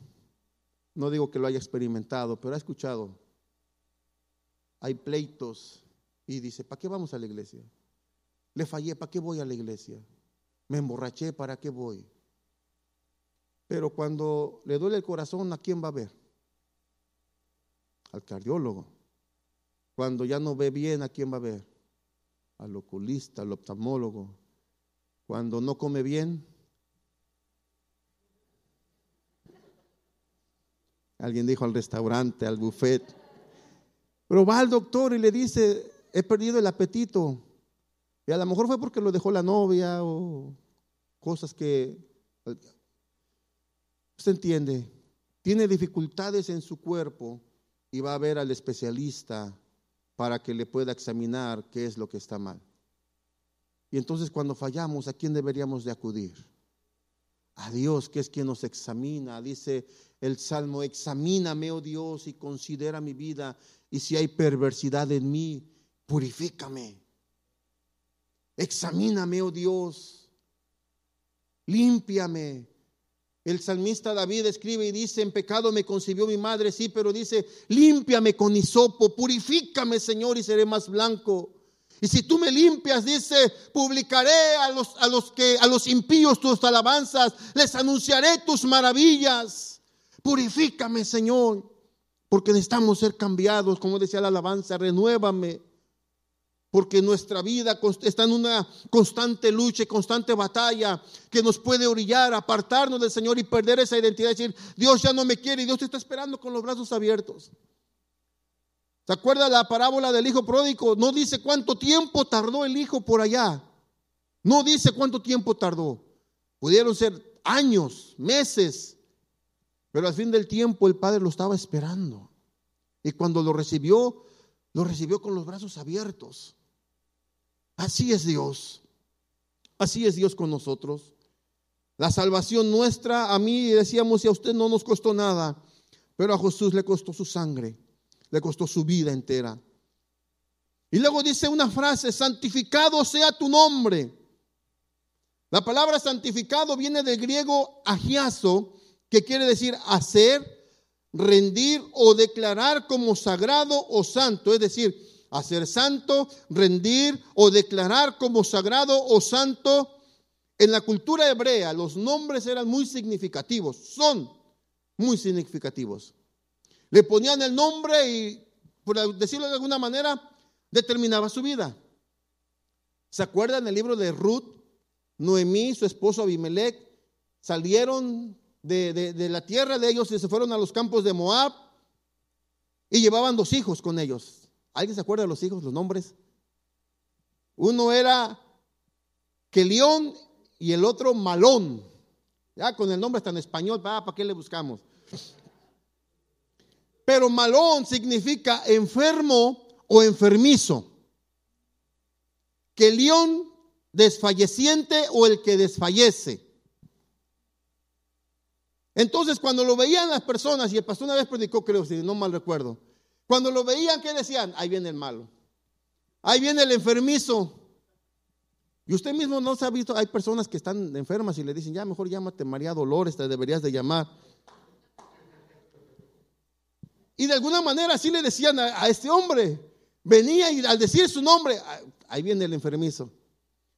No digo que lo haya experimentado, pero ha escuchado. Hay pleitos y dice, ¿para qué vamos a la iglesia? Le fallé, ¿para qué voy a la iglesia? Me emborraché, ¿para qué voy? Pero cuando le duele el corazón, ¿a quién va a ver? Al cardiólogo. Cuando ya no ve bien, ¿a quién va a ver? Al oculista, al oftalmólogo. Cuando no come bien, alguien dijo al restaurante, al buffet. Pero va al doctor y le dice, he perdido el apetito. Y a lo mejor fue porque lo dejó la novia o cosas que... Usted entiende, tiene dificultades en su cuerpo y va a ver al especialista para que le pueda examinar qué es lo que está mal. Y entonces cuando fallamos, ¿a quién deberíamos de acudir? A Dios, que es quien nos examina. Dice el Salmo, examíname, oh Dios, y considera mi vida. Y si hay perversidad en mí, purifícame. Examíname, oh Dios. Límpiame. El salmista David escribe y dice, en pecado me concibió mi madre, sí, pero dice, límpiame con hisopo, purifícame, Señor, y seré más blanco. Y si tú me limpias, dice, publicaré a los, a los que a los impíos tus alabanzas, les anunciaré tus maravillas. Purifícame, Señor, porque necesitamos ser cambiados, como decía la alabanza, renuévame porque nuestra vida está en una constante lucha y constante batalla que nos puede orillar, apartarnos del Señor y perder esa identidad, decir, Dios ya no me quiere y Dios te está esperando con los brazos abiertos. ¿Se acuerda la parábola del hijo pródigo? No dice cuánto tiempo tardó el hijo por allá. No dice cuánto tiempo tardó. Pudieron ser años, meses, pero al fin del tiempo el padre lo estaba esperando. Y cuando lo recibió, lo recibió con los brazos abiertos. Así es Dios. Así es Dios con nosotros. La salvación nuestra, a mí decíamos, y a usted no nos costó nada, pero a Jesús le costó su sangre, le costó su vida entera. Y luego dice una frase, santificado sea tu nombre. La palabra santificado viene del griego agiazo, que quiere decir hacer, rendir o declarar como sagrado o santo, es decir, hacer santo, rendir o declarar como sagrado o santo. En la cultura hebrea los nombres eran muy significativos, son muy significativos. Le ponían el nombre y, por decirlo de alguna manera, determinaba su vida. ¿Se acuerdan el libro de Ruth? Noemí, su esposo Abimelech, salieron de, de, la tierra de ellos y se fueron a los campos de Moab y llevaban dos hijos con ellos. ¿Alguien se acuerda de los hijos, los nombres? Uno era Kelión y el otro Malón. Ya con el nombre en español, ¿para qué le buscamos? Pero Malón significa enfermo o enfermizo. Kelión, desfalleciente o el que desfallece. Entonces, cuando lo veían las personas, y el pastor una vez predicó, creo, si no mal recuerdo, cuando lo veían, ¿qué decían? Ahí viene el malo. Ahí viene el enfermizo. Y usted mismo no se ha visto, hay personas que están enfermas y le dicen, ya mejor llámate María Dolores, te deberías de llamar. Y de alguna manera así le decían a, este hombre, venía y al decir su nombre, ah, ahí viene el enfermizo.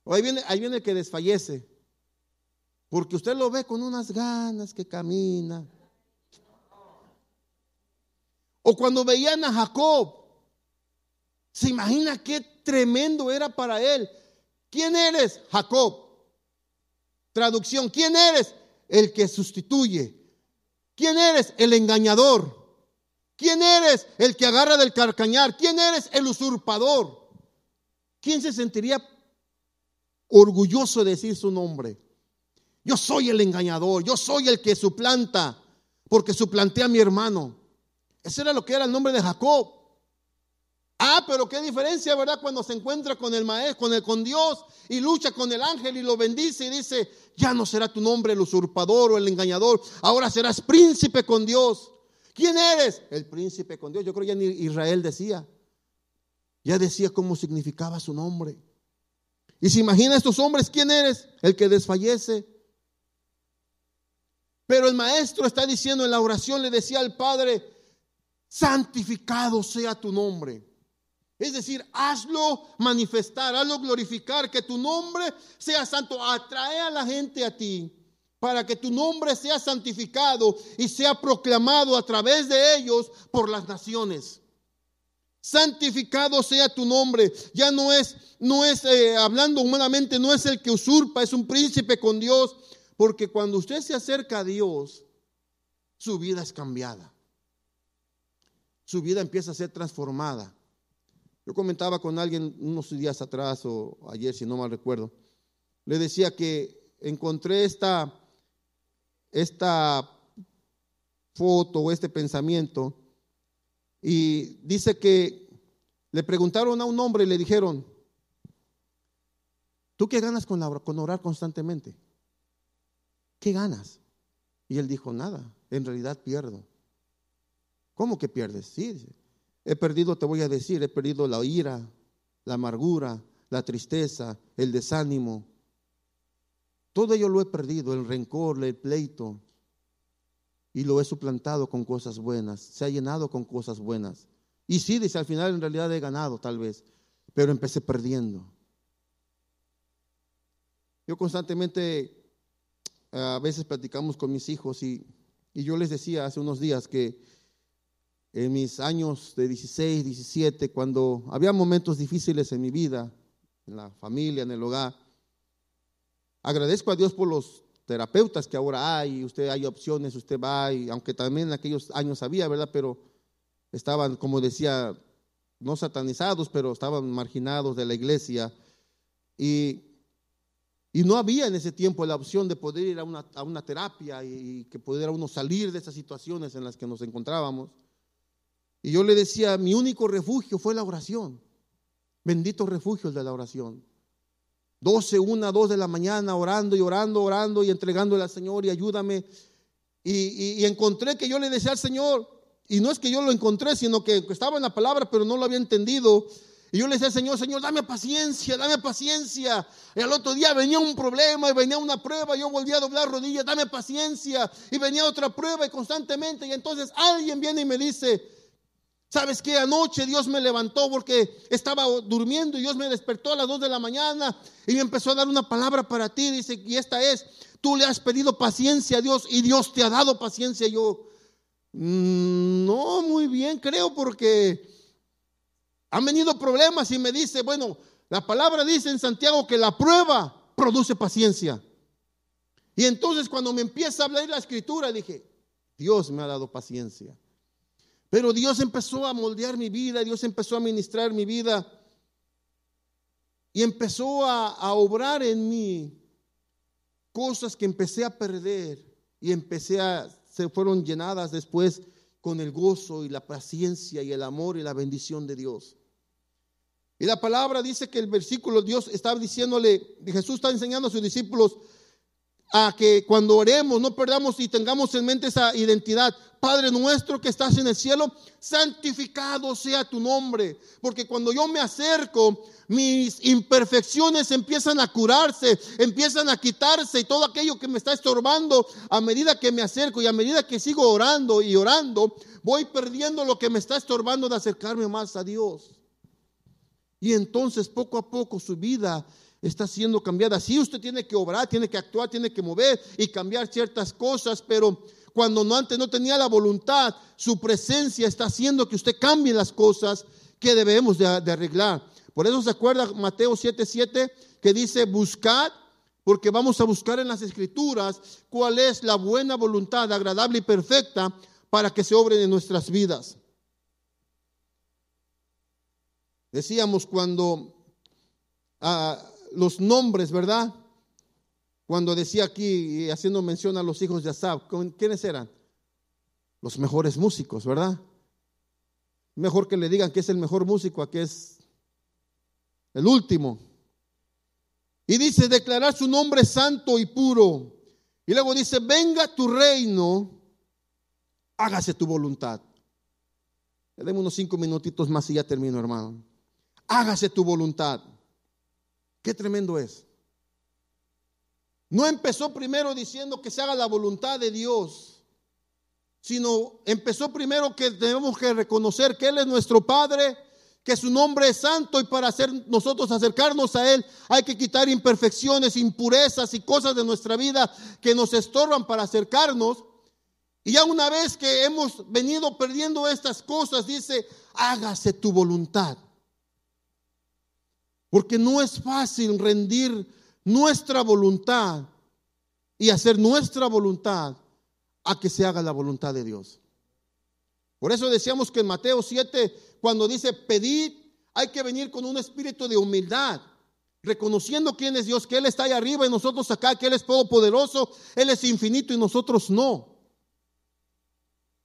O ahí viene, ahí viene el que desfallece. Porque usted lo ve con unas ganas que camina. O cuando veían a Jacob, se imagina qué tremendo era para él. ¿Quién eres? Jacob. Traducción, ¿quién eres? El que sustituye. ¿Quién eres? El engañador. ¿Quién eres? El que agarra del carcañar. ¿Quién eres? El usurpador. ¿Quién se sentiría orgulloso de decir su nombre? Yo soy el engañador, yo soy el que suplanta, porque suplanté a mi hermano. Ese era lo que era el nombre de Jacob. Ah, pero qué diferencia, ¿verdad? Cuando se encuentra con el maestro, con Dios y lucha con el ángel y lo bendice y dice, "Ya no será tu nombre el usurpador o el engañador, ahora serás príncipe con Dios." ¿Quién eres? El príncipe con Dios. Yo creo que ya ni Israel decía. Ya decía cómo significaba su nombre. Y se imagina estos hombres, ¿quién eres? El que desfallece. Pero el maestro está diciendo en la oración, le decía al Padre, santificado sea tu nombre. Es decir, hazlo manifestar, hazlo glorificar, que tu nombre sea santo. Atrae a la gente a ti para que tu nombre sea santificado y sea proclamado a través de ellos por las naciones. Santificado sea tu nombre. Ya no es, no es eh, hablando humanamente, no es el que usurpa, es un príncipe con Dios. Porque cuando usted se acerca a Dios, su vida es cambiada. Su vida empieza a ser transformada. Yo comentaba con alguien unos días atrás o ayer, si no mal recuerdo, le decía que encontré esta, esta foto o este pensamiento y dice que le preguntaron a un hombre y le dijeron, ¿tú qué ganas con, con orar constantemente? ¿Qué ganas? Y él dijo, nada, en realidad pierdo. ¿Cómo que pierdes? Sí, He perdido, te voy a decir, he perdido la ira, la amargura, la tristeza, el desánimo. Todo ello lo he perdido, el rencor, el pleito. Y lo he suplantado con cosas buenas. Se ha llenado con cosas buenas. Y sí, dice, al final en realidad he ganado tal vez, pero empecé perdiendo. Yo constantemente, a veces platicamos con mis hijos y, y yo les decía hace unos días que en mis años de 16, 17, cuando había momentos difíciles en mi vida, en la familia, en el hogar. Agradezco a Dios por los terapeutas que ahora hay, usted hay opciones, usted va, y aunque también en aquellos años había, ¿verdad? Pero estaban, como decía, no satanizados, pero estaban marginados de la iglesia. Y, y no había en ese tiempo la opción de poder ir a una, a una terapia y que pudiera uno salir de esas situaciones en las que nos encontrábamos. Y yo le decía, mi único refugio fue la oración. Bendito refugio de la oración. 12, 1, 2 de la mañana orando y orando, orando y entregándole al Señor y ayúdame. Y, encontré que yo le decía al Señor, y no es que yo lo encontré, sino que estaba en la palabra, pero no lo había entendido. Y yo le decía al Señor, Señor, dame paciencia, dame paciencia. Y al otro día venía un problema y venía una prueba, yo volvía a doblar rodillas, dame paciencia. Y venía otra prueba y constantemente. Y entonces alguien viene y me dice, ¿Sabes qué? Anoche Dios me levantó porque estaba durmiendo y Dios me despertó a las 2 de la mañana y me empezó a dar una palabra para ti. Dice, y esta es, tú le has pedido paciencia a Dios y Dios te ha dado paciencia. Yo, mm, no, muy bien, creo porque han venido problemas y me dice, bueno, la palabra dice en Santiago que la prueba produce paciencia. Y entonces cuando me empieza a hablar la escritura, dije, Dios me ha dado paciencia. Pero Dios empezó a moldear mi vida, Dios empezó a ministrar mi vida y empezó a, obrar en mí cosas que empecé a perder y empecé a, se fueron llenadas después con el gozo y la paciencia y el amor y la bendición de Dios. Y la palabra dice que el versículo Dios está diciéndole, Jesús está enseñando a sus discípulos a que cuando oremos no perdamos y tengamos en mente esa identidad. Padre nuestro que estás en el cielo, santificado sea tu nombre. Porque cuando yo me acerco, mis imperfecciones empiezan a curarse, empiezan a quitarse y todo aquello que me está estorbando a medida que me acerco y a medida que sigo orando y orando, voy perdiendo lo que me está estorbando de acercarme más a Dios. Y entonces poco a poco su vida está siendo cambiada. Sí, usted tiene que obrar, tiene que actuar, tiene que mover y cambiar ciertas cosas, pero cuando no antes no tenía la voluntad, su presencia está haciendo que usted cambie las cosas que debemos de, arreglar. Por eso se acuerda Mateo 7:7 que dice, buscad, porque vamos a buscar en las escrituras cuál es la buena voluntad, agradable y perfecta para que se obren en nuestras vidas. Decíamos cuando ah, los nombres, ¿verdad? Cuando decía aquí, haciendo mención a los hijos de Asaf, ¿quiénes eran? Los mejores músicos, ¿verdad? Mejor que le digan que es el mejor músico a que es el último. Y dice, declarar su nombre santo y puro. Y luego dice, venga tu reino, hágase tu voluntad. Le demos unos cinco minutitos más y ya termino, hermano hágase tu voluntad. Qué tremendo es. No empezó primero diciendo que se haga la voluntad de Dios, sino empezó primero que tenemos que reconocer que Él es nuestro Padre, que su nombre es santo y para hacer nosotros acercarnos a Él hay que quitar imperfecciones, impurezas y cosas de nuestra vida que nos estorban para acercarnos. Y ya una vez que hemos venido perdiendo estas cosas, dice, hágase tu voluntad. Porque no es fácil rendir nuestra voluntad y hacer nuestra voluntad a que se haga la voluntad de Dios. Por eso decíamos que en Mateo 7, cuando dice pedid, hay que venir con un espíritu de humildad, reconociendo quién es Dios, que Él está ahí arriba y nosotros acá, que Él es todopoderoso, Él es infinito y nosotros no.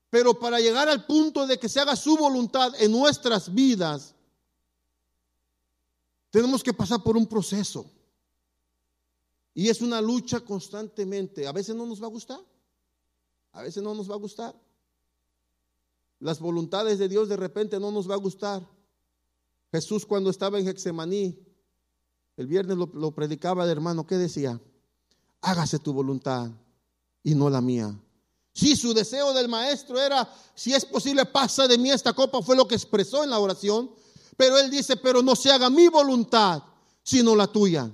Pero para llegar al punto de que se haga su voluntad en nuestras vidas, tenemos que pasar por un proceso. Y es una lucha constantemente. A veces no nos va a gustar. A veces no nos va a gustar. Las voluntades de Dios de repente no nos va a gustar. Jesús cuando estaba en Hexemaní, el viernes lo, predicaba de hermano, ¿qué decía? Hágase tu voluntad y no la mía. Si su deseo del maestro era, si es posible, pasa de mí esta copa, fue lo que expresó en la oración. Pero él dice, pero no se haga mi voluntad, sino la tuya.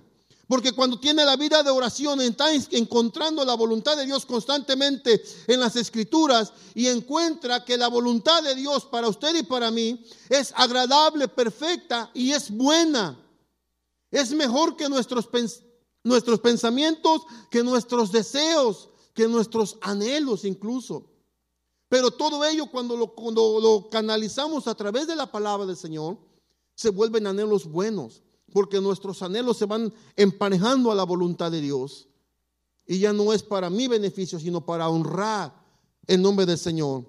Porque cuando tiene la vida de oración, está encontrando la voluntad de Dios constantemente en las escrituras y encuentra que la voluntad de Dios para usted y para mí es agradable, perfecta y es buena. Es mejor que nuestros, nuestros pensamientos, que nuestros deseos, que nuestros anhelos incluso. Pero todo ello cuando lo, canalizamos a través de la palabra del Señor, se vuelven anhelos buenos, porque nuestros anhelos se van emparejando a la voluntad de Dios. Y ya no es para mi beneficio, sino para honrar el nombre del Señor.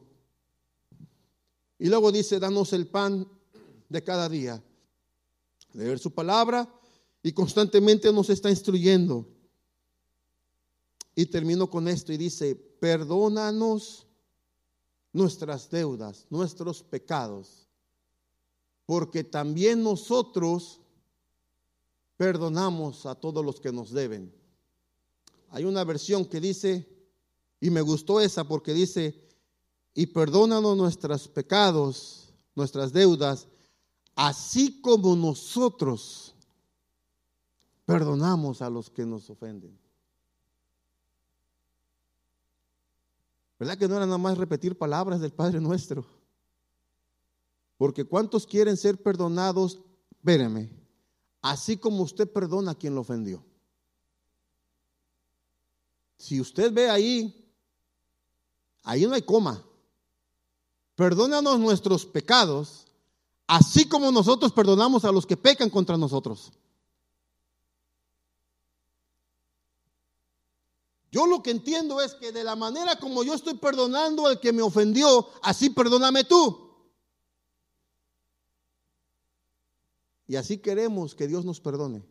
Y luego dice, danos el pan de cada día. Leer su palabra y constantemente nos está instruyendo. Y termino con esto y dice, perdónanos nuestras deudas, nuestros pecados porque también nosotros perdonamos a todos los que nos deben. Hay una versión que dice, y me gustó esa porque dice, y perdónanos nuestros pecados, nuestras deudas, así como nosotros perdonamos a los que nos ofenden. ¿Verdad que no era nada más repetir palabras del Padre nuestro? Porque ¿cuántos quieren ser perdonados? Espérame, así como usted perdona a quien lo ofendió. Si usted ve ahí, ahí no hay coma. Perdónanos nuestros pecados, así como nosotros perdonamos a los que pecan contra nosotros. Yo lo que entiendo es que de la manera como yo estoy perdonando al que me ofendió, así perdóname tú. Y así queremos que Dios nos perdone.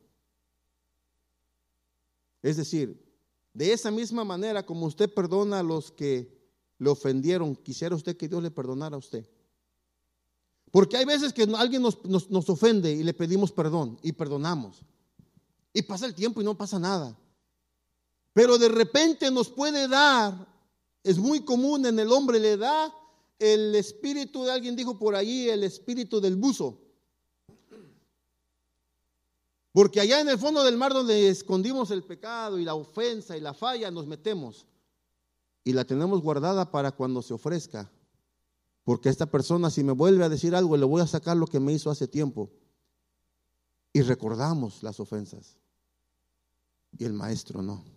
Es decir, de esa misma manera como usted perdona a los que le ofendieron, quisiera usted que Dios le perdonara a usted. Porque hay veces que alguien nos, nos, ofende y le pedimos perdón y perdonamos. Y pasa el tiempo y no pasa nada. Pero de repente nos puede dar, es muy común en el hombre, le da el espíritu de alguien dijo por ahí, el espíritu del buzo. Porque allá en el fondo del mar donde escondimos el pecado y la ofensa y la falla, nos metemos y la tenemos guardada para cuando se ofrezca. Porque esta persona si me vuelve a decir algo, le voy a sacar lo que me hizo hace tiempo. Y recordamos las ofensas. Y el maestro no.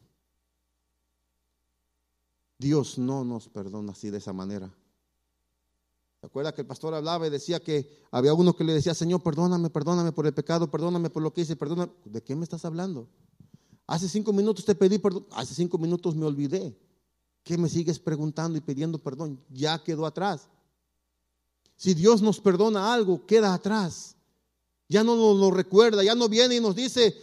Dios no nos perdona así de esa manera. ¿Se acuerda que el pastor hablaba y decía que había uno que le decía, Señor, perdóname, perdóname por el pecado, perdóname por lo que hice, perdóname? ¿De qué me estás hablando? Hace cinco minutos te pedí perdón, hace cinco minutos me olvidé. ¿Qué me sigues preguntando y pidiendo perdón? Ya quedó atrás. Si Dios nos perdona algo, queda atrás. Ya no nos lo recuerda, ya no viene y nos dice,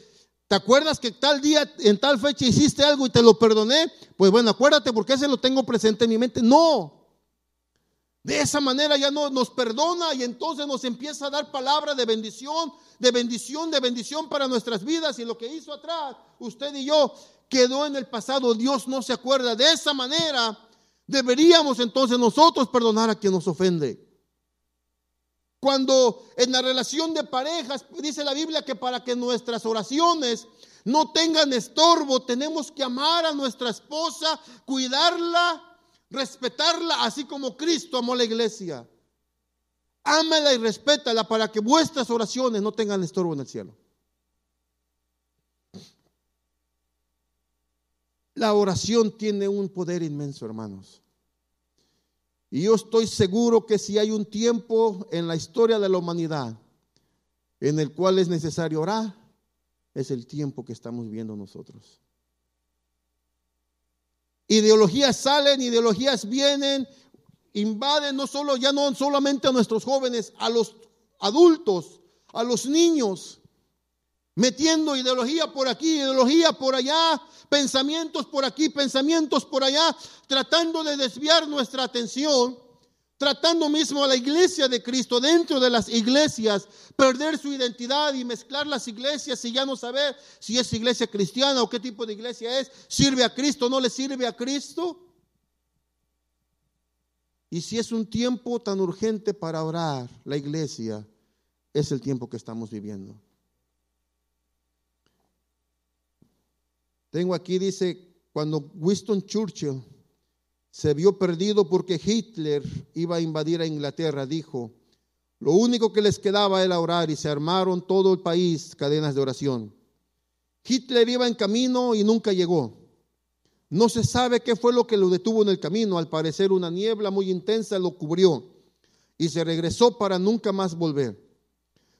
¿te acuerdas que tal día, en tal fecha hiciste algo y te lo perdoné? Pues bueno, acuérdate porque ese lo tengo presente en mi mente. No, de esa manera ya no nos perdona y entonces nos empieza a dar palabra de bendición, de bendición, de bendición para nuestras vidas. Y lo que hizo atrás, usted y yo, quedó en el pasado. Dios no se acuerda. De esa manera deberíamos entonces nosotros perdonar a quien nos ofende. Cuando en la relación de parejas dice la Biblia que para que nuestras oraciones no tengan estorbo, tenemos que amar a nuestra esposa, cuidarla respetarla así como Cristo amó a la iglesia. Ámela y respétala para que vuestras oraciones no tengan estorbo en el cielo. La oración tiene un poder inmenso, hermanos. Y yo estoy seguro que si hay un tiempo en la historia de la humanidad en el cual es necesario orar, es el tiempo que estamos viendo nosotros. Ideologías salen, ideologías vienen, invaden no solo, ya no solamente a nuestros jóvenes, a los adultos, a los niños, metiendo ideología por aquí, ideología por allá, pensamientos por aquí, pensamientos por allá, tratando de desviar nuestra atención tratando mismo a la iglesia de Cristo dentro de las iglesias, perder su identidad y mezclar las iglesias y ya no saber si es iglesia cristiana o qué tipo de iglesia es, sirve a Cristo, no le sirve a Cristo. Y si es un tiempo tan urgente para orar, la iglesia es el tiempo que estamos viviendo. Tengo aquí, dice, cuando Winston Churchill se vio perdido porque Hitler iba a invadir a Inglaterra, dijo, lo único que les quedaba era orar y se armaron todo el país cadenas de oración. Hitler iba en camino y nunca llegó. No se sabe qué fue lo que lo detuvo en el camino. Al parecer una niebla muy intensa lo cubrió y se regresó para nunca más volver.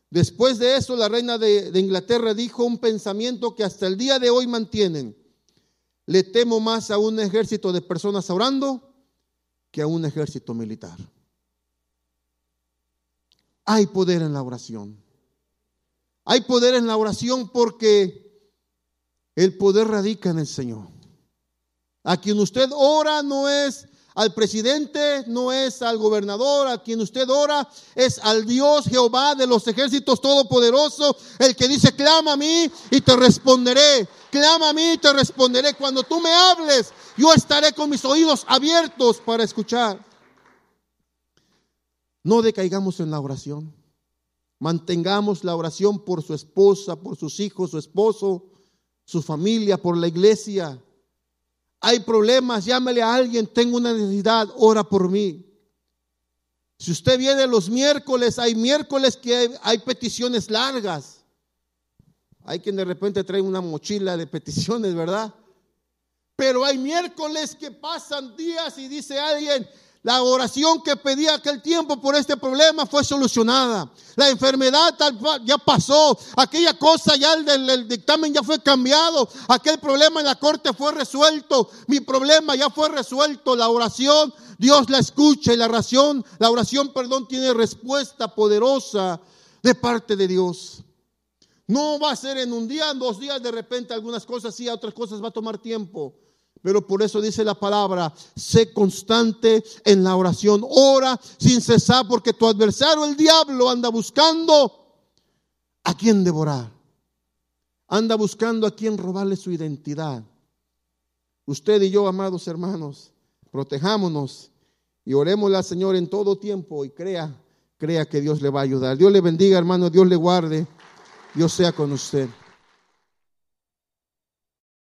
Después de eso, la reina de, Inglaterra dijo un pensamiento que hasta el día de hoy mantienen. Le temo más a un ejército de personas orando que a un ejército militar. Hay poder en la oración. Hay poder en la oración porque el poder radica en el Señor. A quien usted ora no es al presidente, no es al gobernador, a quien usted ora, es al Dios Jehová de los ejércitos todopoderoso, el que dice, clama a mí y te responderé, clama a mí y te responderé. Cuando tú me hables, yo estaré con mis oídos abiertos para escuchar. No decaigamos en la oración. Mantengamos la oración por su esposa, por sus hijos, su esposo, su familia, por la iglesia hay problemas, llámele a alguien, tengo una necesidad, ora por mí. Si usted viene los miércoles, hay miércoles que hay, peticiones largas. Hay quien de repente trae una mochila de peticiones, ¿verdad? Pero hay miércoles que pasan días y dice alguien, la oración que pedí aquel tiempo por este problema fue solucionada. La enfermedad ya pasó. Aquella cosa ya el, dictamen ya fue cambiado. Aquel problema en la corte fue resuelto. Mi problema ya fue resuelto. La oración, Dios la escucha y la oración, la oración, perdón, tiene respuesta poderosa de parte de Dios. No va a ser en un día, en dos días, de repente algunas cosas sí, otras cosas va a tomar tiempo. Pero por eso dice la palabra, sé constante en la oración, ora sin cesar, porque tu adversario, el diablo, anda buscando a quien devorar. Anda buscando a quien robarle su identidad. Usted y yo, amados hermanos, protejámonos y oremos al Señor en todo tiempo y crea, crea que Dios le va a ayudar. Dios le bendiga, hermano, Dios le guarde, Dios sea con usted.